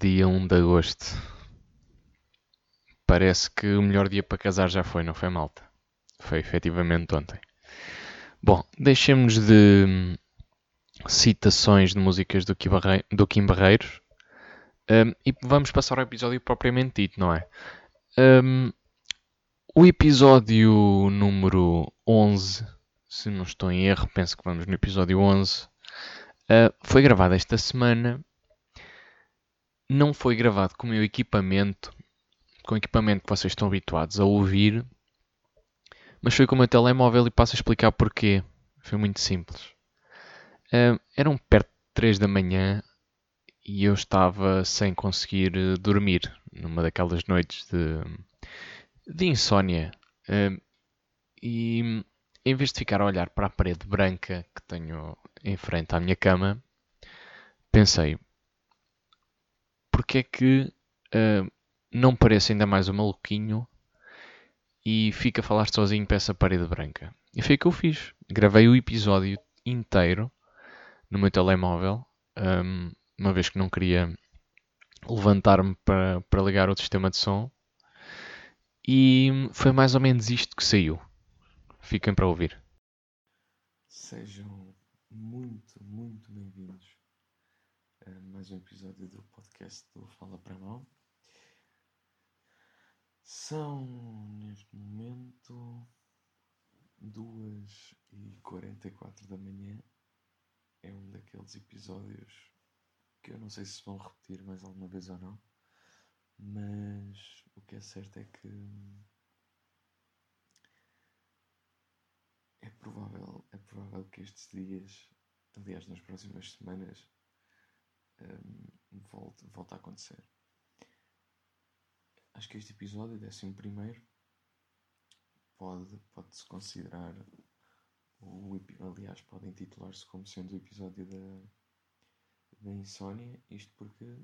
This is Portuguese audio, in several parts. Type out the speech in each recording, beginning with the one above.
Dia 1 de agosto. Parece que o melhor dia para casar já foi, não foi, malta? Foi efetivamente ontem. Bom, deixemos de hum, citações de músicas do Kim, Barreiros um, e vamos passar ao episódio propriamente dito, não é? Um, o episódio número 11, se não estou em erro, penso que vamos no episódio 11, uh, foi gravado esta semana não foi gravado com o meu equipamento, com o equipamento que vocês estão habituados a ouvir, mas foi com o meu telemóvel e passo a explicar porquê. Foi muito simples. Uh, eram perto de 3 da manhã e eu estava sem conseguir eh, dormir numa daquelas noites de, de insónia. Uh, e em vez de ficar a olhar para a parede branca que tenho em frente à minha cama, pensei: porque é que uh, não parece ainda mais um maluquinho e fica a falar sozinho para essa parede branca? E foi o que eu fiz. Gravei o episódio inteiro no meu telemóvel, um, uma vez que não queria levantar-me para, para ligar o sistema de som. E foi mais ou menos isto que saiu. Fiquem para ouvir. Sejam muito, muito mais um episódio do podcast do Fala para Mão. São, neste momento, 2h44 da manhã. É um daqueles episódios que eu não sei se vão repetir mais alguma vez ou não, mas o que é certo é que é provável, é provável que estes dias, aliás, nas próximas semanas, um, volte a acontecer. Acho que este episódio, décimo primeiro, pode, pode-se considerar, o, aliás, pode intitular-se como sendo o episódio da, da insónia, isto porque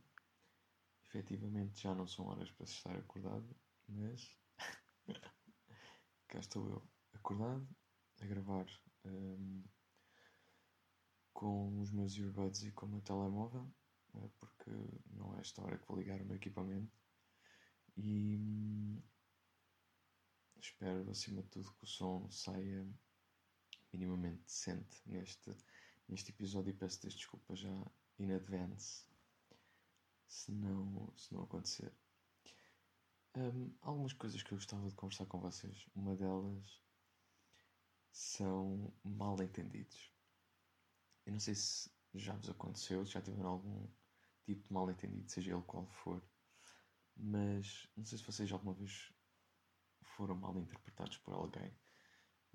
efetivamente já não são horas para se estar acordado, mas cá estou eu, acordado, a gravar um, com os meus earbuds e com o meu telemóvel é? porque não é esta hora que vou ligar o meu equipamento. E hum, espero, acima de tudo, que o som saia minimamente decente neste, neste episódio e peço desculpa já in advance se não, se não acontecer. Um, algumas coisas que eu gostava de conversar com vocês. Uma delas são mal entendidos. Eu não sei se já vos aconteceu, se já tiveram algum tipo de mal entendido, seja ele qual for. Mas não sei se vocês alguma vez foram mal interpretados por alguém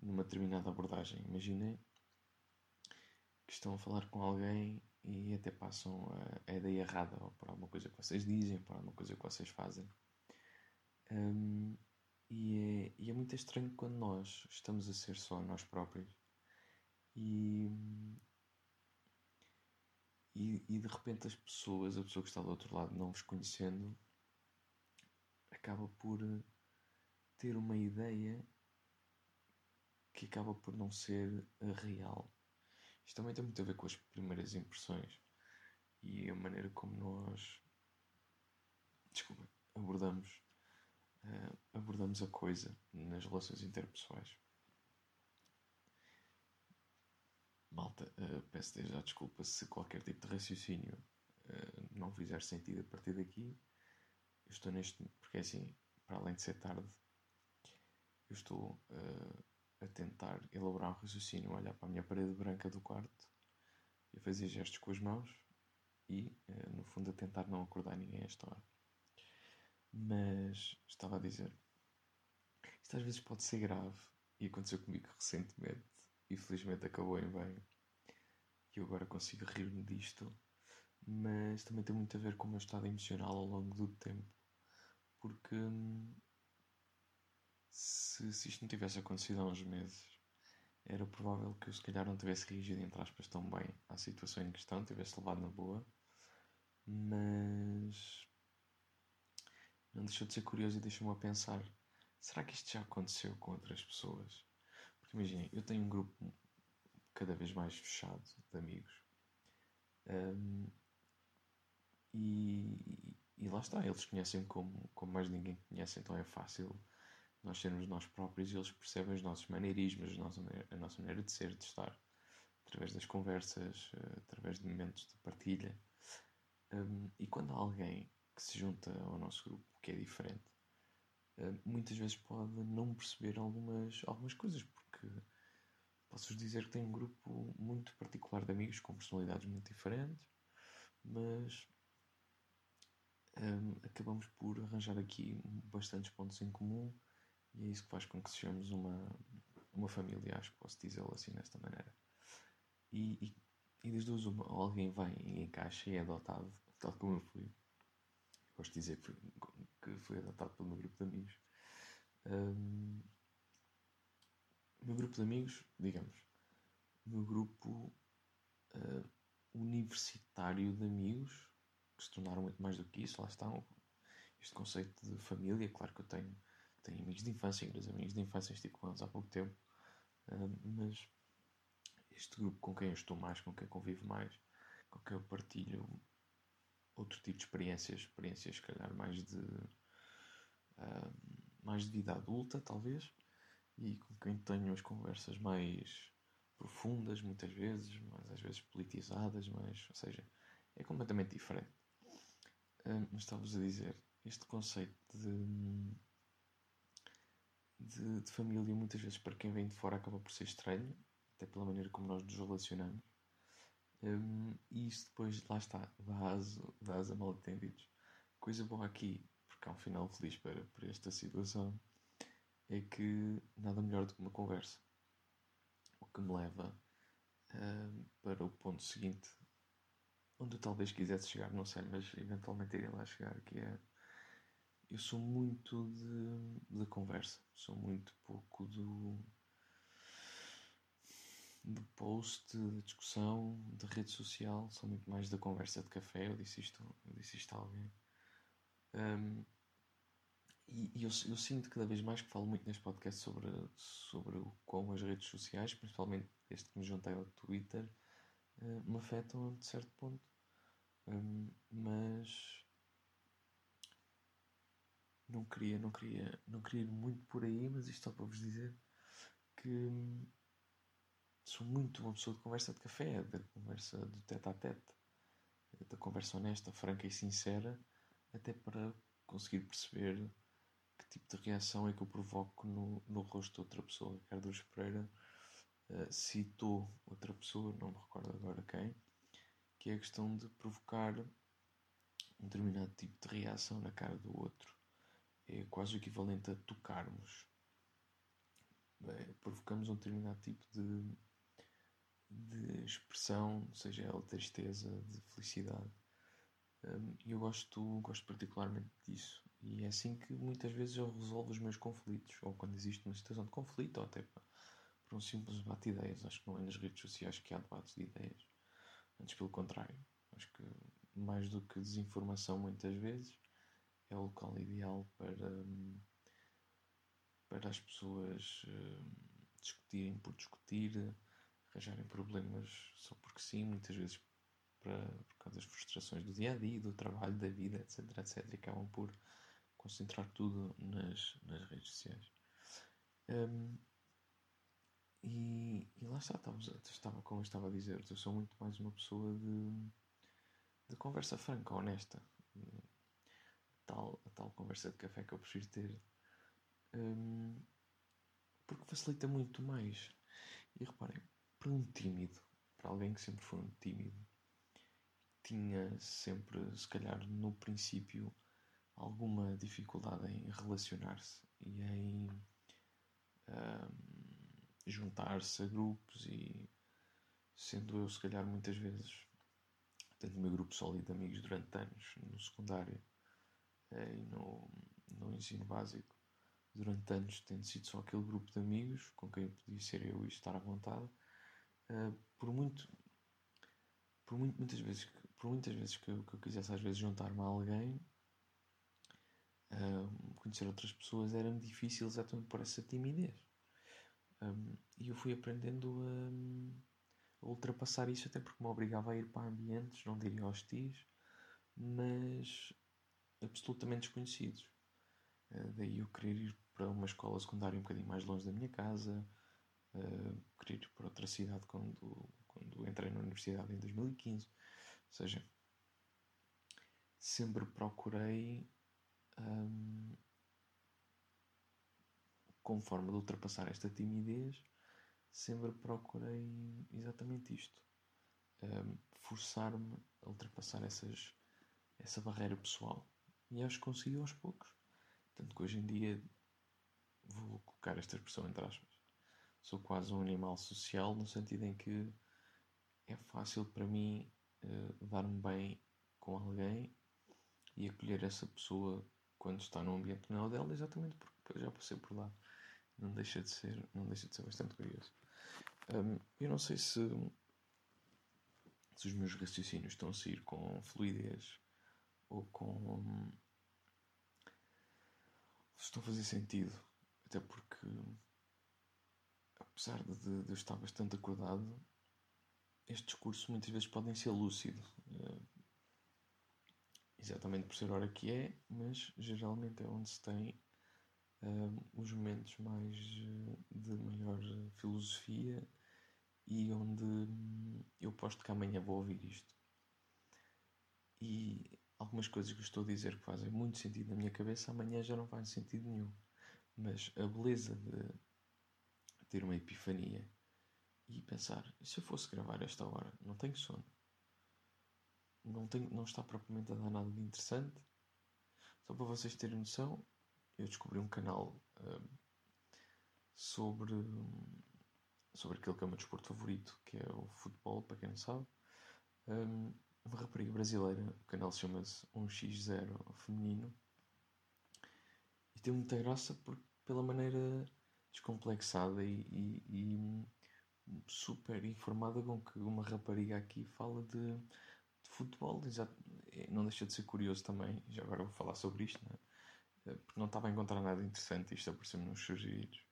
numa determinada abordagem. Imaginem que estão a falar com alguém e até passam a, a ideia errada ou por alguma coisa que vocês dizem, por alguma coisa que vocês fazem. Um, e, é, e é muito estranho quando nós estamos a ser só nós próprios e, e, e, de repente as pessoas, a pessoa que está do outro lado não vos conhecendo, acaba por eh, ter uma ideia que acaba por não ser real. Isto também tem muito a ver com as primeiras impressões e a maneira como nós desculpa, abordamos, uh, abordamos a coisa nas relações interpessoais. Malta, uh, peço desde já desculpa se qualquer tipo de raciocínio uh, não fizer sentido a partir daqui. Eu estou neste. Porque é assim, para além de ser tarde, eu estou uh, a tentar elaborar um raciocínio, olhar para a minha parede branca do quarto e fazer gestos com as mãos e, no fundo, a tentar não acordar ninguém a esta hora. Mas estava a dizer, isto às vezes pode ser grave e aconteceu comigo recentemente e felizmente acabou em bem. E eu agora consigo rir-me disto, mas também tem muito a ver com o meu estado emocional ao longo do tempo. Porque hum, se, se isto não tivesse acontecido há uns meses, era provável que eu se calhar não tivesse reagido, entre aspas, tão bem à situação em questão, tivesse levado na boa, mas não deixou de ser curioso e deixou-me a pensar: será que isto já aconteceu com outras pessoas? Imaginem, eu tenho um grupo cada vez mais fechado de amigos. Um, e, e lá está, eles conhecem como, como mais ninguém conhece, então é fácil nós sermos nós próprios e eles percebem os nossos maneirismos, a nossa, a nossa maneira de ser, de estar, através das conversas, eh, através de momentos de partilha. Um, e quando há alguém que se junta ao nosso grupo que é diferente, muitas vezes pode não perceber algumas, algumas coisas, posso-vos dizer que tenho um grupo muito particular de amigos com personalidades muito diferentes, mas um, acabamos por arranjar aqui bastantes pontos em comum e é isso que faz com que sejamos uma, uma família, acho que posso dizê-lo assim, desta maneira. E, e, e das duas, uma, alguém vem e encaixa e é adotado, tal como eu fui. Gosto de dizer que fui, adotado pelo meu grupo de amigos. Um, meu grupo de amigos, digamos, meu grupo uh, universitário de amigos, que se tornaram muito mais do que isso, lá está este conceito de família, claro que eu tenho tenho amigos de infância, grandes amigos de infância, estive com eles há pouco tempo, uh, mas este grupo com quem eu estou mais, com quem convivo mais, com quem eu partilho outro tipo de experiências, experiências, se calhar, mais de, uh, mais de vida adulta, talvez, e com quem tenho as conversas mais profundas, muitas vezes, mas às vezes politizadas, mas, ou seja, é completamente diferente. Uh, mas estava-vos a dizer, este conceito de de, de, família, muitas vezes para quem vem de fora, acaba por ser estranho, até pela maneira como nós nos relacionamos. Um, e isso depois, lá está, dá dá asa mal atendidos. Coisa boa aqui, porque há um final feliz para, para esta situação, é que nada melhor do que uma conversa. O que me leva um, para o ponto seguinte, onde eu talvez quisesse chegar, não sei, mas eventualmente iria lá chegar, que é eu sou muito de, de conversa, sou muito pouco do, do post, da discussão, da rede social, sou muito mais da conversa de café. Eu disse isto, eu disse isto a alguém. Um, e, e eu, eu, sinto cada vez mais que falo muito neste podcast sobre, sobre como as redes sociais, principalmente desde que me juntei ao Twitter, uh, me afetam a certo ponto. Um, mas não queria, não queria, não queria ir muito por aí, mas isto só para vos dizer que hum, sou muito uma pessoa de conversa de café, da conversa do tete a tete, da conversa honesta, franca e sincera, até para conseguir perceber que tipo de reação é que eu provoco no, no rosto de outra pessoa. Carlos Pereira uh, citou outra pessoa, não me recordo agora quem, que é a questão de provocar um determinado tipo de reação na cara do outro é quase o equivalente a tocarmos. Bem, provocamos um determinado tipo de, de expressão, seja ela tristeza, de felicidade. Um, e eu gosto, gosto particularmente disso. E é assim que muitas vezes eu resolvo os meus conflitos, ou quando existe uma situação de conflito, ou até por um simples debate de ideias. Acho que não é nas redes sociais que há debates de ideias. Antes, pelo contrário. Acho que mais do que desinformação, muitas vezes, é o local ideal para, para as pessoas hum, discutirem por discutir, arranjarem problemas só porque sim, muitas vezes para, por causa das frustrações do dia a dia, do trabalho, da vida, etc. etc. E acabam por concentrar tudo nas, nas redes sociais. Um, e, e, lá está, estava, como eu estava a dizer, eu sou muito mais uma pessoa de, de conversa franca, honesta tal, a tal conversa de café que eu prefiro ter. Um, porque facilita muito mais. E reparem, para um tímido, para alguém que sempre foi um tímido, tinha sempre, se calhar no princípio, alguma dificuldade em relacionar-se e em um, juntar-se a grupos e sendo eu se calhar muitas vezes tendo o meu grupo sólido de amigos durante anos no secundário e no, no ensino básico, durante anos, tendo sido só aquele grupo de amigos com quem podia ser eu e estar à vontade, uh, por muito, por muito, muitas vezes, por muitas vezes que eu, que eu quisesse às vezes juntar-me a alguém, uh, conhecer outras pessoas era-me difícil exatamente por essa timidez. Um, e eu fui aprendendo a, a, ultrapassar isso, até porque me obrigava a ir para ambientes, não diria hostis, mas absolutamente desconhecidos. Uh, daí eu querer ir para uma escola secundária um bocadinho mais longe da minha casa, uh, querer ir para outra cidade quando, quando entrei na universidade em 2015. Ou seja, sempre procurei, um, como forma de ultrapassar esta timidez, sempre procurei exatamente isto. Um, Forçar-me a ultrapassar essas, essa barreira pessoal. E acho que consegui aos poucos. Tanto que hoje em dia vou colocar esta expressão entre aspas. Sou quase um animal social no sentido em que é fácil para mim uh, dar-me bem com alguém e acolher essa pessoa quando está num ambiente não dela, exatamente porque já passei por lá. Não deixa de ser, não deixa de ser bastante curioso. Um, eu não sei se, se os meus raciocínios estão a sair com fluidez ou com. se estão a fazer sentido. Até porque, apesar de, de eu estar bastante acordado, este discurso muitas vezes pode ser lúcido. Uh, exatamente por ser hora que é, mas geralmente é onde se tem uh, os momentos mais uh, de maior filosofia e onde um, eu posto que amanhã vou ouvir isto. E algumas coisas que estou a dizer que fazem muito sentido na minha cabeça, amanhã já não faz sentido nenhum. Mas a beleza de ter uma epifania e pensar: se eu fosse gravar esta hora, não tenho sono, não, tenho, não está propriamente a dar nada de interessante. Só para vocês terem noção, eu descobri um canal um, sobre, sobre aquele que é o meu desporto favorito, que é o futebol, para quem não sabe. Um, uma rapariga brasileira, o canal chama-se 1x0 feminino. E tem muita graça por, pela maneira descomplexada e, e, e, super informada com que uma rapariga aqui fala de futebol, é, não deixa de ser curioso também, já agora vou falar sobre isto, né? porque não estava a encontrar nada interessante, isto apareceu-me nos sugeridos.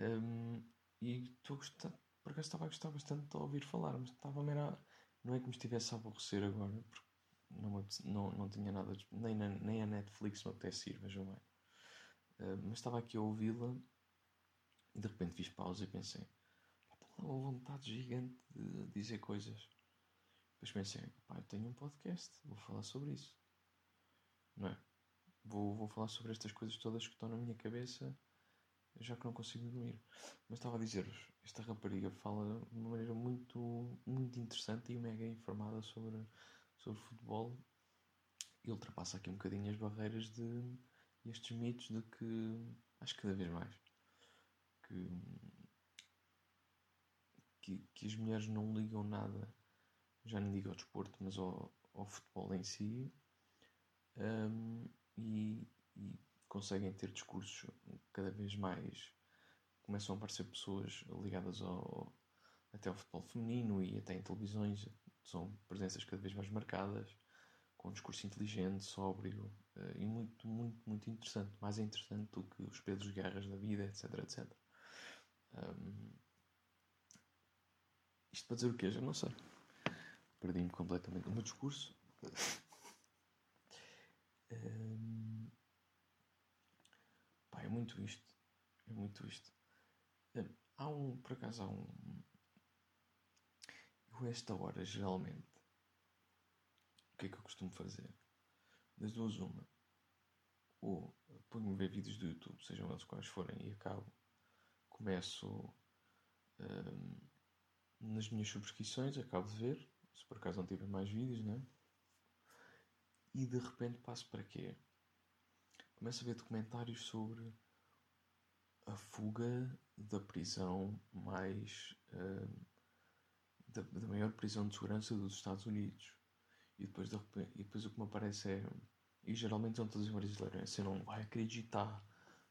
Um, e estou a gostar, por acaso estava a gostar bastante de ouvir falar, mas estava a meio não é que me estivesse a aborrecer agora, porque não, não, não tinha nada, nem, na, nem a Netflix me apetece ir, vejam bem. Uh, mas estava aqui a ouvi-la e de repente fiz pausa e pensei, uma vontade gigante de dizer coisas. Depois pensei, pá, eu tenho um podcast, vou falar sobre isso. Não é? Vou, vou falar sobre estas coisas todas que estão na minha cabeça, já que não consigo dormir. Mas estava a dizer-vos, esta rapariga fala de uma maneira muito, muito interessante e mega informada sobre, sobre futebol e ultrapassa aqui um bocadinho as barreiras de estes mitos de que acho que cada vez mais que, que, que as mulheres não ligam nada já não digo ao desporto, mas ao, ao futebol em si, um, e, e, conseguem ter discursos cada vez mais. Começam a aparecer pessoas ligadas ao, até ao futebol feminino e até em televisões, são presenças cada vez mais marcadas, com um discurso inteligente, sóbrio uh, e muito, muito, muito interessante. Mais interessante do que os Pedros Guerras da vida, etc, etc. Um, isto para dizer o quê? Já não sei perdi-me completamente no meu discurso. um, pá, é muito isto. É muito isto. Um, há um, por acaso há um. Eu, esta hora, geralmente, o que é que eu costumo fazer? Das duas, uma. Ou ponho-me a ver vídeos do YouTube, sejam eles quais forem, e acabo. Começo um, nas minhas subscrições, acabo de ver se por acaso não tiver mais vídeos, né? E de repente passo para quê? Começo a ver documentários sobre a fuga da prisão mais. Uh, da, da, maior prisão de segurança dos Estados Unidos. E depois, de repente, e depois o que me aparece é. E geralmente são todos brasileiros. Você não vai acreditar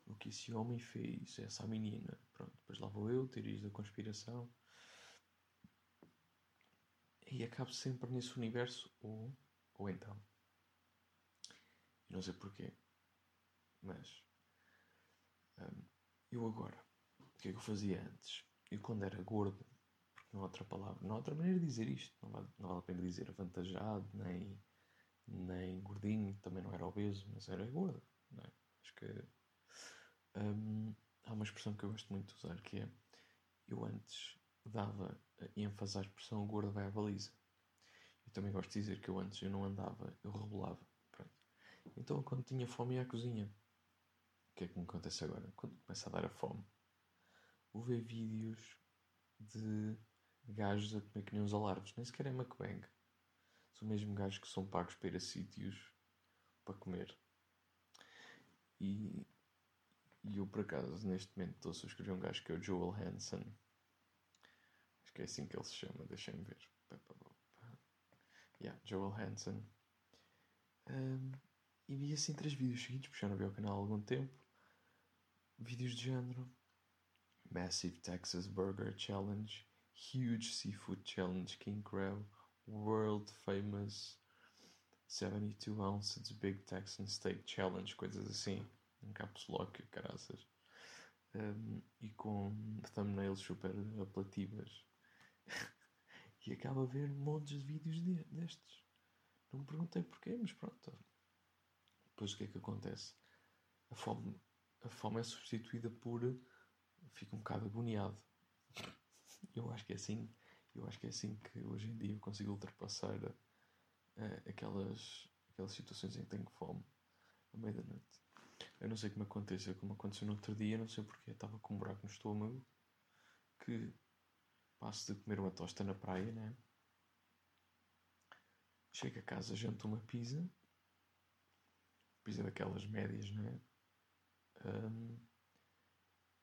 no que esse homem fez, essa menina. Pronto, depois lá vou eu, teorias da conspiração e acabo sempre nesse universo, ou, ou então. Eu não sei porquê, mas um, eu agora, o que é que eu fazia antes? Eu quando era gordo, porque não há outra palavra, não há outra maneira de dizer isto, não vale, não vale a pena dizer avantajado, nem, nem gordinho, também não era obeso, mas era gordo. Não é? Acho que hum, há uma expressão que eu gosto muito de usar que é eu antes dava ênfase à expressão gordo vai à baliza. Eu também gosto de dizer que eu antes eu não andava, eu rebolava. Pronto. Então quando tinha fome ia à cozinha. O que é que me acontece agora? Quando começa a dar a fome, vou ver vídeos de gajos a comer que nem uns alarves. Nem sequer é mukbang. São mesmo gajos que são pagos para ir a sítios para comer. E, e eu, por acaso, neste momento estou a subscrever um gajo que é o Joel Hansen. Que é assim que ele se chama, deixem-me ver. Yeah, Joel Hansen. Um, e vi assim três vídeos seguidos, porque já não vi o canal há algum tempo. Vídeos de género. Massive Texas Burger Challenge. Huge Seafood Challenge King Crab. World Famous 72 Ounces Big Texan Steak Challenge, coisas assim, em caps lock, caraças, um, e com thumbnails super apelativas. e acaba a ver montes de vídeos de, destes. Não me perguntei porquê, mas pronto. Depois o que é que acontece? A fome, a fome é substituída por. Fica um bocado agoniado. Eu acho que é assim eu acho que é assim que hoje em dia eu consigo ultrapassar uh, aquelas, aquelas situações em que tenho fome à meia da noite. Eu não sei como aconteceu, como aconteceu no outro dia, não sei porque estava com um buraco no estômago que passo de comer uma tosta na praia, né? Chego a casa, janto uma pizza, pizza daquelas médias, né? Um,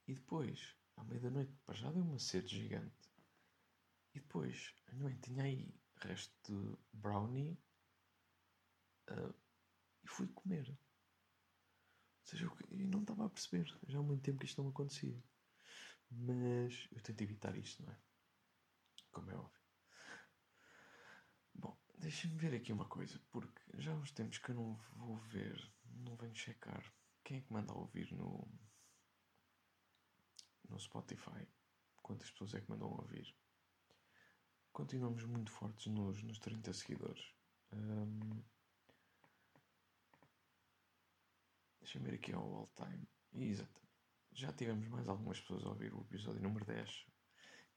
e depois, à meia da noite, para já deu uma sede gigante. E depois, a minha mãe tinha aí resto de brownie uh, e fui comer. Ou seja, eu, eu não estava a perceber. Já há muito tempo que isto não acontecia. Mas eu tento evitar isto, não é? Como é óbvio. Bom, deixem-me ver aqui uma coisa, porque já há uns tempos que eu não vou ver, não venho checar. Quem é que manda ouvir no, no Spotify? Quantas pessoas é que mandam ouvir? continuamos muito fortes nos, nos 30 seguidores. Um, Deixa-me ver aqui ao all time. Exato. Já tivemos mais algumas pessoas a ouvir o episódio número 10,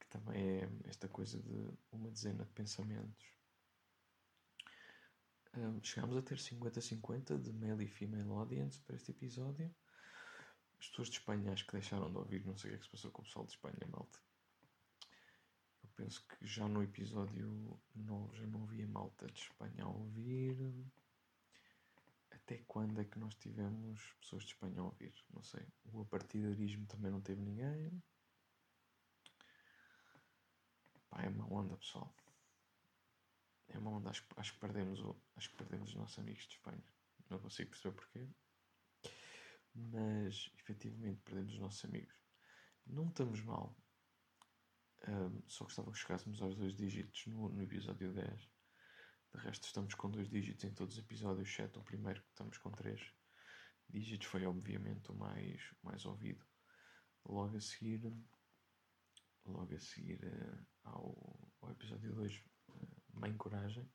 que também é esta coisa de uma dezena de pensamentos. Um, chegámos a ter 50-50 de male e female audience para este episódio. As pessoas de Espanha acho que deixaram de ouvir, não sei o que é que se passou com o pessoal de Espanha, malta penso que já no episódio 9 já não havia malta de Espanha a ouvir. Até quando é que nós tivemos pessoas de Espanha a ouvir? Não sei. O apartidarismo também não teve ninguém. Pá, é uma onda, pessoal. É uma onda. Acho, acho, que perdemos o, acho que perdemos os nossos amigos de Espanha. Não consigo perceber porquê. Mas, efetivamente, perdemos os nossos amigos. Não estamos mal. Um, só gostava que chegássemos aos dois dígitos no, no episódio 10. De resto, estamos com dois dígitos em todos os episódios, exceto o primeiro que estamos com três dígitos. Foi, obviamente, o mais, o mais ouvido. Logo a seguir, logo a seguir uh, ao, ao episódio 2, uh, Mãe Coragem.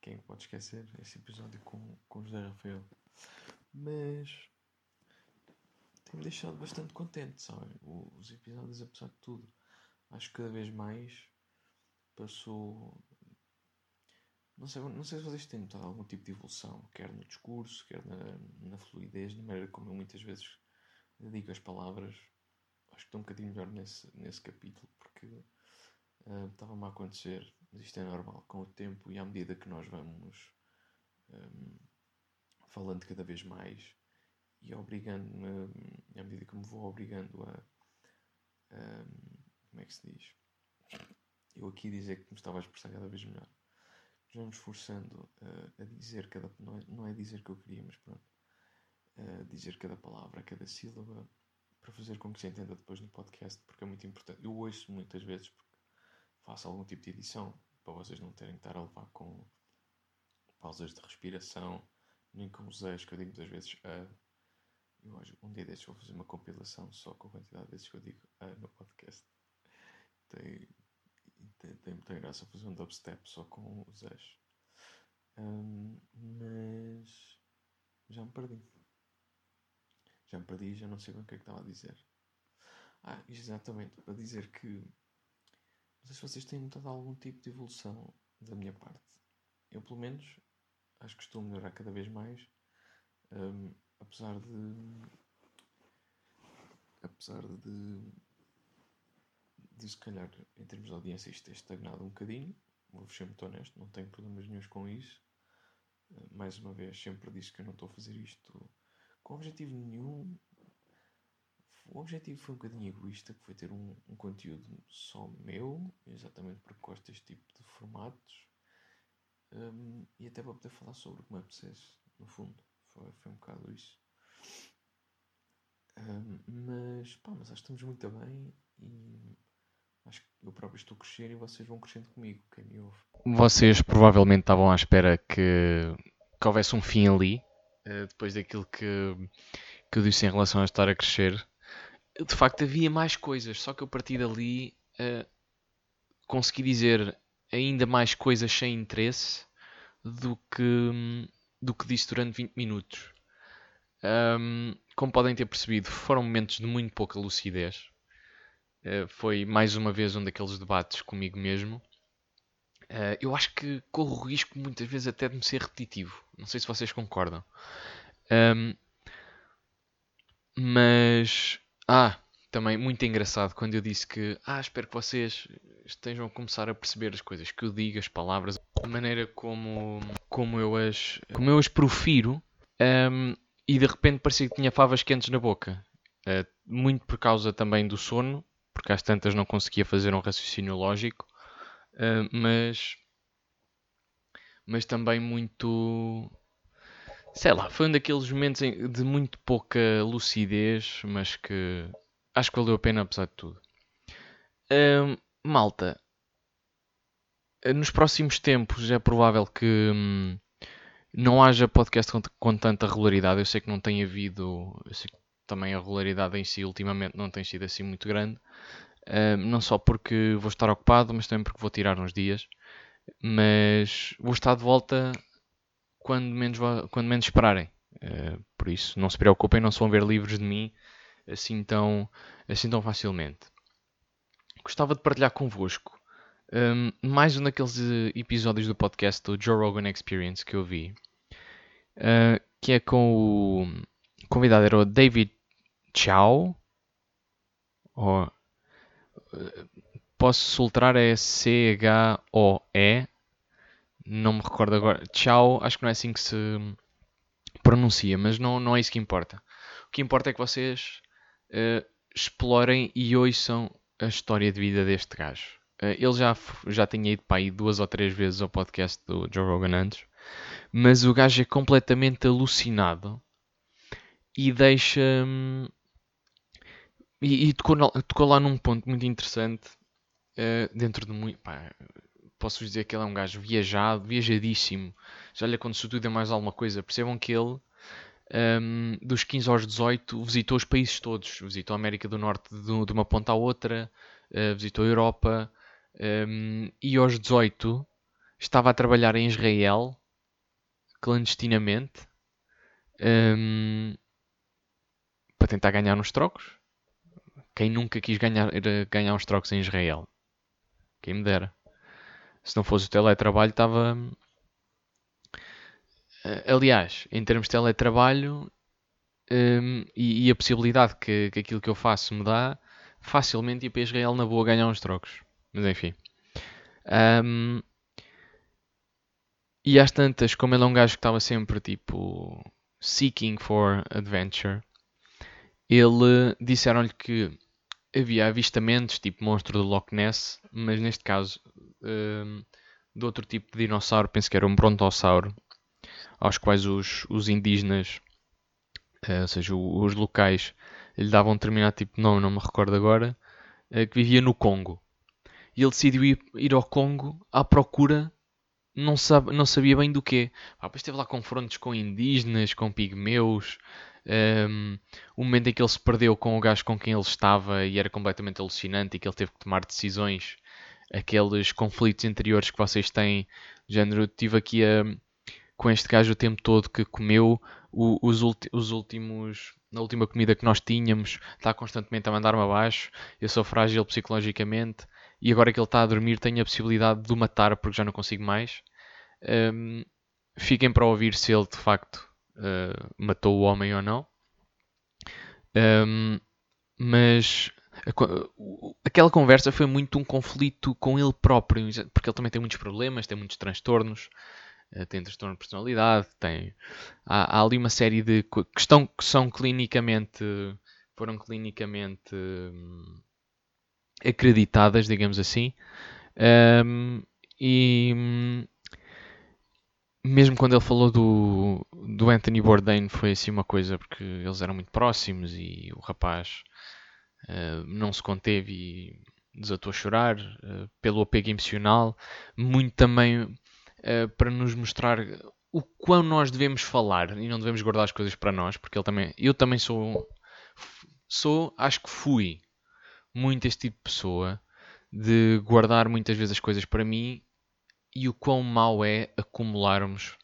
Quem pode esquecer esse episódio com, com José Rafael? Mas tem-me deixado bastante contente, sabe? Os episódios, apesar de tudo acho que cada vez mais passou. Não sei, não sei se vocês têm notado algum tipo de evolução, quer no discurso, quer na, na fluidez, na maneira como eu muitas vezes digo as palavras. Acho que estou um bocadinho melhor nesse, nesse capítulo, porque uh, estava-me a acontecer, isto é normal, com o tempo e à medida que nós vamos um, falando cada vez mais e obrigando-me, à medida que me vou obrigando a. Como é que se diz? Eu aqui dizer que me estava a expressar cada vez melhor. Já me esforçando a, a dizer cada. Não é, não é dizer que eu queria, mas pronto. A dizer cada palavra, cada sílaba, para fazer com que se entenda depois no podcast, porque é muito importante. Eu ouço muitas vezes porque faço algum tipo de edição, para vocês não terem que estar a levar com pausas de respiração, nem com os ex, que eu digo muitas vezes a. Eu acho um dia destes vou fazer uma compilação só com a quantidade de vezes que eu digo a no podcast tem, tem, tem muita graça fazer um dubstep só com os Ash. Um, mas já me perdi. Já me perdi já não sei bem o que é que estava a dizer. Ah, exatamente, para dizer que não sei se vocês têm notado algum tipo de evolução da minha parte. Eu pelo menos acho que estou a melhorar cada vez mais. Um, apesar de apesar de de se calhar em termos de audiência isto ter estagnado um bocadinho vou-vos ser muito honesto, não tenho problemas nenhums com isso uh, mais uma vez sempre disse que eu não estou a fazer isto com objetivo nenhum o objetivo foi um bocadinho egoísta que foi ter um, um conteúdo só meu exatamente porque gosto deste tipo de formatos um, e até para poder falar sobre o que me apetecesse no fundo foi, foi um bocado isso um, mas, pá, mas acho que estamos muito bem e acho que eu próprio estou a crescer e vocês vão crescendo comigo, quem me ouve. Vocês provavelmente estavam à espera que, que houvesse um fim ali, depois daquilo que, que eu disse em relação a estar a crescer. De facto, havia mais coisas, só que eu a partir dali uh, consegui dizer ainda mais coisas sem interesse do que, do que disse durante 20 minutos. Um, como podem ter percebido, foram momentos de muito pouca lucidez. Uh, foi mais uma vez um daqueles debates comigo mesmo. Uh, eu acho que corro o risco muitas vezes até de me ser repetitivo. Não sei se vocês concordam. Um, mas. Ah, também muito engraçado quando eu disse que. Ah, espero que vocês estejam a começar a perceber as coisas que eu digo, as palavras, a maneira como, como, eu, as, como eu as profiro. Um, e de repente parecia que tinha favas quentes na boca. Uh, muito por causa também do sono, porque às tantas não conseguia fazer um raciocínio lógico, uh, mas, mas também muito. Sei lá, foi um daqueles momentos de muito pouca lucidez, mas que acho que valeu a pena apesar de tudo. Uh, malta, nos próximos tempos é provável que. Hum, não haja podcast com, com, tanta regularidade. Eu sei que não tem havido. Eu sei que também a regularidade em si ultimamente não tem sido assim muito grande. Não só porque vou estar ocupado, mas também porque vou tirar uns dias. Mas vou estar de volta quando menos, quando menos esperarem. Uh, por isso, não se preocupem, não se vão ver livros de mim assim tão, assim tão facilmente. Gostava de partilhar convosco um, mais um daqueles eh, episódios do podcast do Joe Rogan Experience que eu vi, uh, que é com o convidado era o David Chow, ou, posso soltar é C-H-O-E, não me recordo agora, Chow, acho que não é assim que se pronuncia, mas não, não é isso que importa. O que importa é que vocês uh, explorem e ouçam a história de vida deste gajo. Uh, ele já, já tinha ido para aí duas ou três vezes ao podcast do Joe Rogan antes, mas o gajo é completamente alucinado e deixa. E, e tocou, tocou, lá num ponto muito interessante. Uh, dentro de muito. Pá, posso dizer que ele é um gajo viajado, viajadíssimo. Já lhe aconteceu tudo e mais alguma coisa. Percebam que ele, um, dos 15 aos 18, visitou os países todos. Visitou a América do Norte de, de uma ponta à outra, uh, visitou a Europa, um, e aos 18 estava a trabalhar em Israel clandestinamente um, para tentar ganhar uns trocos. Quem nunca quis ganhar, ganhar uns trocos em Israel? Quem me dera. Se não fosse o teletrabalho, estava. Aliás, em termos de teletrabalho um, e, e, a possibilidade que, que aquilo que eu faço me dá, facilmente ir para Israel na boa ganhar uns trocos. Mas enfim. Um, e às tantas, como ele é um gajo que estava sempre tipo seeking for adventure, ele disseram-lhe que havia avistamentos tipo monstro do Loch Ness, mas neste caso um, de outro tipo de dinossauro, penso que era um brontossauro, aos quais os, os indígenas, uh, ou seja, os locais, lhe davam um determinado tipo de nome, não me recordo agora, uh, que vivia no Congo e ele decidiu ir, ir ao Congo à procura, não, sabe, não sabia bem do quê. Pá, depois teve lá confrontos com indígenas, com pigmeus. Um, o momento em que ele se perdeu com o gajo com quem ele estava e era completamente alucinante e que ele teve que tomar decisões, aqueles conflitos interiores que vocês têm, de género, tive aqui a, com este gajo o tempo todo que comeu o, os, os, últimos. Na última comida que nós tínhamos, está constantemente a mandar-me abaixo. Eu sou frágil psicologicamente e agora que ele está a dormir, tenho a possibilidade de o matar porque já não consigo mais. Um, fiquem para ouvir se ele de facto uh, matou o homem ou não. Um, mas aquela conversa foi muito um conflito com ele próprio, porque ele também tem muitos problemas, tem muitos transtornos, eh, tem transtorno de personalidade, tem há, há ali uma série de que, estão, que são clinicamente foram clinicamente hum, acreditadas, digamos assim, um, e hum, mesmo quando ele falou do, do Anthony Bourdain foi assim uma coisa porque eles eram muito próximos e o rapaz uh, não se conteve e desatou a chorar uh, pelo apego emocional, muito também uh, para nos mostrar o quão nós devemos falar e não devemos guardar as coisas para nós, porque ele também, eu também sou, sou, acho que fui muito este tipo de pessoa de guardar muitas vezes as coisas para mim e o quão mau é acumularmos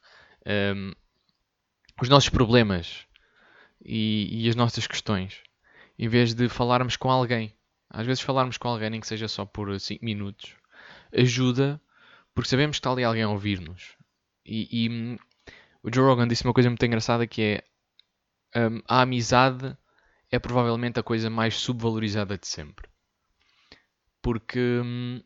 um, os nossos problemas e, e, as nossas questões em vez de falarmos com alguém. Às vezes falarmos com alguém, nem que seja só por 5 minutos, ajuda porque sabemos que está ali alguém a ouvir-nos. E, e um, o Joe Rogan disse uma coisa muito engraçada que é um, a amizade é provavelmente a coisa mais subvalorizada de sempre. Porque hum,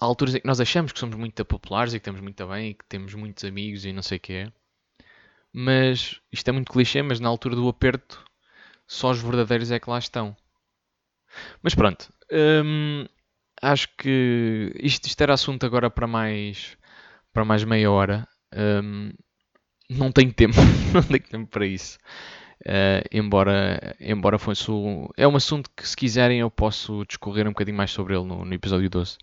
há alturas em que nós achamos que somos muito populares e que estamos muito bem e que temos muitos amigos e não sei o que é. Mas isto é muito clichê, mas na altura do aperto só os verdadeiros é que lá estão. Mas pronto, hum, acho que isto, isto era assunto agora para mais para mais meia hora. Hum, não tenho tempo, não tenho tempo para isso. Uh, embora, embora fosse o, é um assunto que se quiserem eu posso discorrer um bocadinho mais sobre ele no, no episódio 12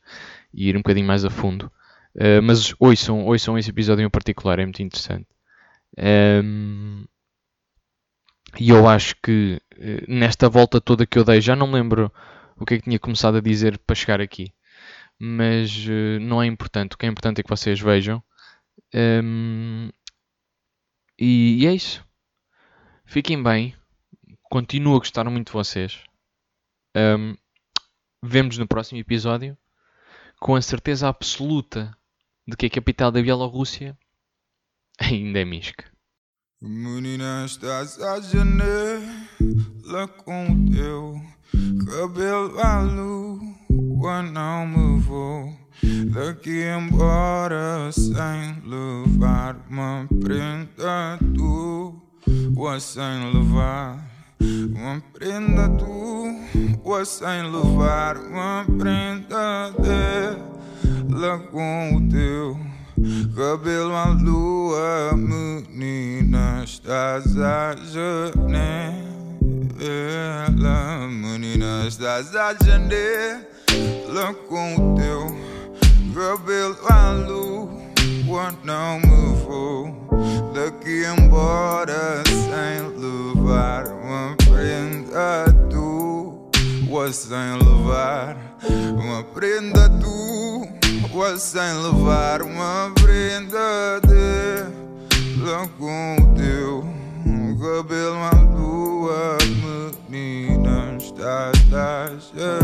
e ir um bocadinho mais a fundo. Uh, mas ouçam, ouçam esse episódio em particular, é muito interessante. Um, e eu acho que uh, nesta volta toda que eu dei, já não me lembro o que é que tinha começado a dizer para chegar aqui. Mas não é importante. O que é importante é que vocês vejam. Um, e, e é isso. Fiquem bem. Continuo a gostar muito de vocês. Um, Vemo-nos no próximo episódio com a certeza absoluta de que a capital da Bielorrússia ainda é Minsk. Menina, estás a janela com o teu cabelo à lua, não me vou daqui embora sem levar uma prenda tua tua sem levar uma prenda tua sem levar uma prenda dela com o teu cabelo. À lua, menina, estás à janela, menina, estás à janela com o teu cabelo. À lua, não me vou daqui embora sem levar uma prenda tua sem levar uma prenda tua sem levar uma prenda dela com o teu cabelo à lua menina estás a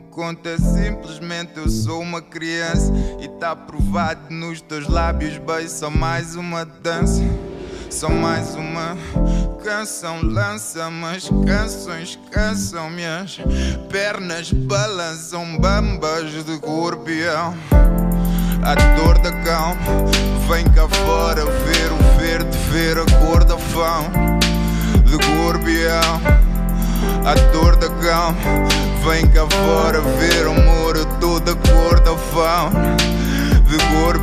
conta simplesmente eu sou uma criança e tá provado nos teus lábios, beijo, só mais uma dança. Só mais uma canção lança, mas canções cansam minhas pernas balançam bambas de corpião. A dor da calma vem cá fora ver o verde, ver a cor da fome de corpião. A dor da calma vem cá fora ver o muro toda cor da fome de corpo